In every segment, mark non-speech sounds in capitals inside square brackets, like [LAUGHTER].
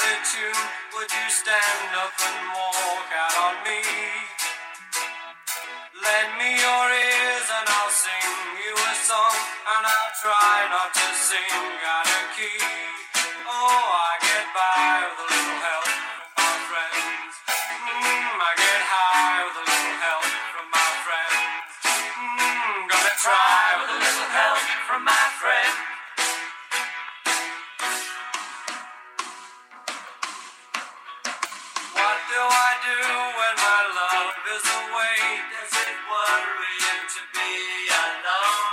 A tune? Would you stand up and walk out on me? Lend me your ears and I'll sing you a song, and I'll try not to sing out of key. Oh, I get by with a little help from my friends. Mm, I get high with a little help from my friends. Mm, gonna try do I do when my love is away? Does it worry you to be alone?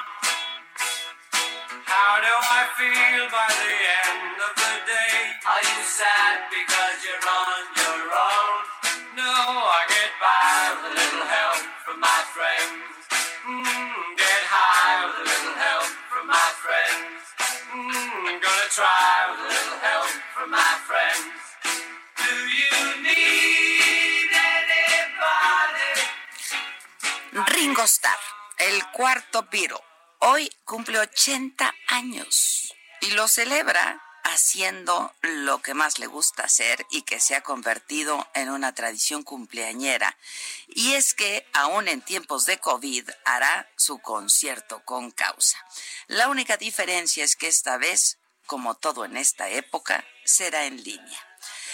How do I feel by the end of the day? Are you sad because you're on your own? No, I get by with a little help from my friends. Ringo Starr, el cuarto Beatle, hoy cumple 80 años y lo celebra haciendo lo que más le gusta hacer y que se ha convertido en una tradición cumpleañera. Y es que, aún en tiempos de COVID, hará su concierto con causa. La única diferencia es que esta vez, como todo en esta época, será en línea.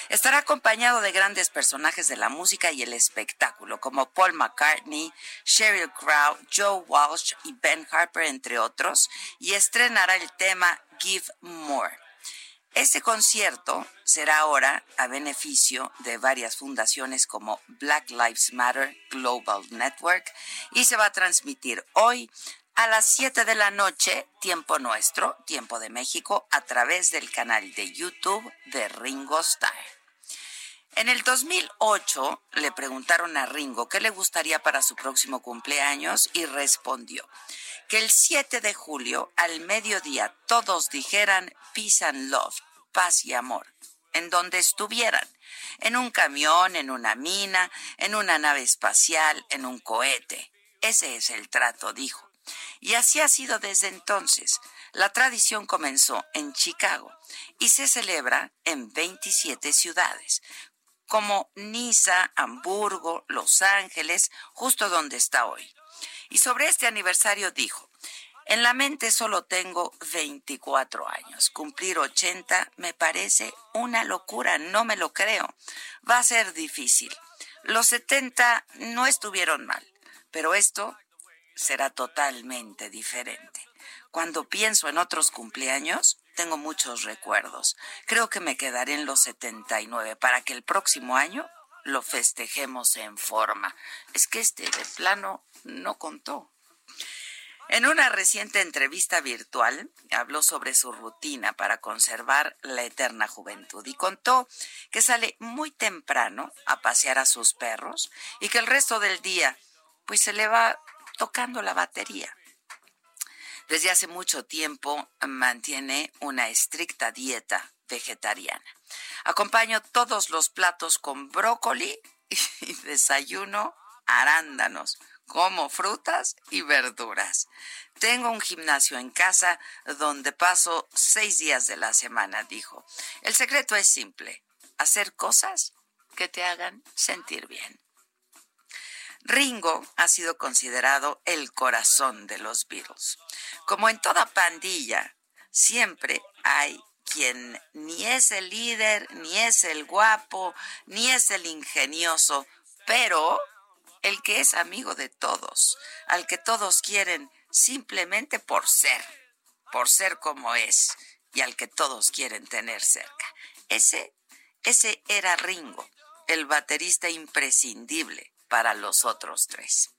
Estará acompañado de grandes personajes de la música y el espectáculo, como Paul McCartney, Sheryl Crow, Joe Walsh y Ben Harper, entre otros, y estrenará el tema Give More. Este concierto será ahora a beneficio de varias fundaciones como Black Lives Matter Global Network y se va a transmitir hoy a las 7 de la noche, tiempo nuestro, tiempo de México, a través del canal de YouTube de Ringo Starr. En el 2008 le preguntaron a Ringo qué le gustaría para su próximo cumpleaños y respondió que el 7 de julio al mediodía todos dijeran peace and love, paz y amor, en donde estuvieran, en un camión, en una mina, en una nave espacial, en un cohete. Ese es el trato, dijo. Y así ha sido desde entonces. La tradición comenzó en Chicago y se celebra en 27 ciudades, como Niza, Hamburgo, Los Ángeles, justo donde está hoy. Y sobre este aniversario dijo, en la mente solo tengo 24 años. Cumplir 80 me parece una locura, no me lo creo. Va a ser difícil. Los 70 no estuvieron mal, pero esto será totalmente diferente. Cuando pienso en otros cumpleaños, tengo muchos recuerdos. Creo que me quedaré en los 79 para que el próximo año lo festejemos en forma. Es que este de plano no contó. En una reciente entrevista virtual habló sobre su rutina para conservar la eterna juventud y contó que sale muy temprano a pasear a sus perros y que el resto del día pues se le va tocando la batería. Desde hace mucho tiempo mantiene una estricta dieta vegetariana. Acompaño todos los platos con brócoli y [LAUGHS] desayuno arándanos, como frutas y verduras. Tengo un gimnasio en casa donde paso seis días de la semana, dijo. El secreto es simple, hacer cosas que te hagan sentir bien. Ringo ha sido considerado el corazón de los Beatles. Como en toda pandilla, siempre hay quien ni es el líder, ni es el guapo, ni es el ingenioso, pero el que es amigo de todos, al que todos quieren simplemente por ser, por ser como es, y al que todos quieren tener cerca. Ese, ese era Ringo, el baterista imprescindible para los otros tres.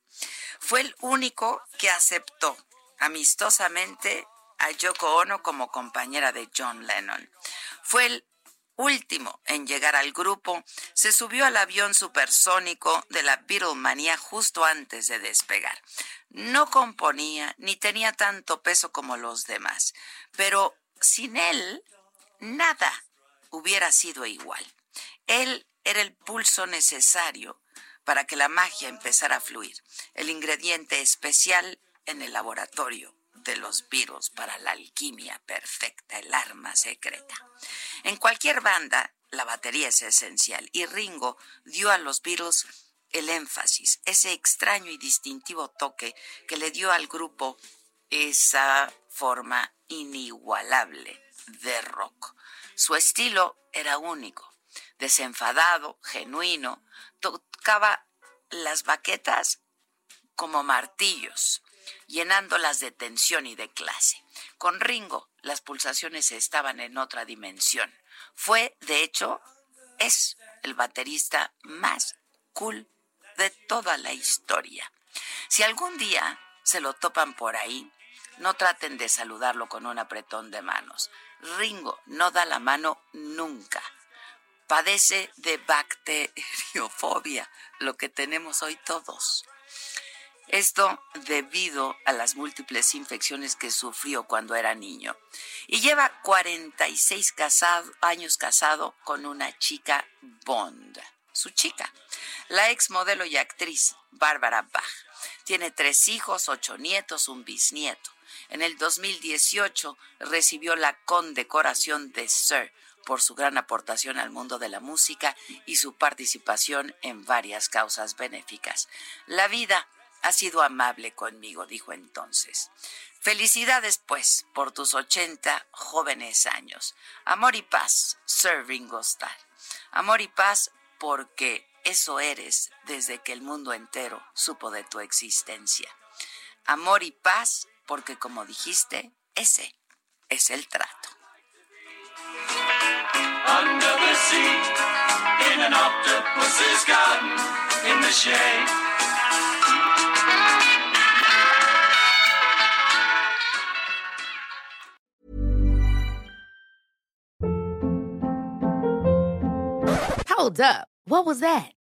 Fue el único que aceptó amistosamente a Yoko Ono como compañera de John Lennon. Fue el último en llegar al grupo, se subió al avión supersónico de la Beatlemania justo antes de despegar. No componía ni tenía tanto peso como los demás, pero sin él nada hubiera sido igual. Él era el pulso necesario para que la magia empezara a fluir, el ingrediente especial en el laboratorio de los virus para la alquimia perfecta, el arma secreta. En cualquier banda, la batería es esencial y Ringo dio a los Beatles el énfasis, ese extraño y distintivo toque que le dio al grupo esa forma inigualable de rock. Su estilo era único, desenfadado, genuino, tocaba las baquetas como martillos, llenándolas de tensión y de clase. Con Ringo las pulsaciones estaban en otra dimensión. Fue, de hecho, es el baterista más cool de toda la historia. Si algún día se lo topan por ahí, no traten de saludarlo con un apretón de manos. Ringo no da la mano nunca. Padece de bacteriofobia, lo que tenemos hoy todos. Esto debido a las múltiples infecciones que sufrió cuando era niño. Y lleva 46 años casado con una chica Bond, su chica, la ex modelo y actriz Bárbara Bach. Tiene tres hijos, ocho nietos, un bisnieto. En el 2018 recibió la condecoración de Sir por su gran aportación al mundo de la música y su participación en varias causas benéficas. La vida ha sido amable conmigo, dijo entonces. Felicidades, pues, por tus ochenta jóvenes años. Amor y paz, Sir Ringo Starr. Amor y paz porque eso eres desde que el mundo entero supo de tu existencia. Amor y paz porque, como dijiste, ese es el trato. Under the sea, in an octopus's garden, in the shade. Hold up. What was that?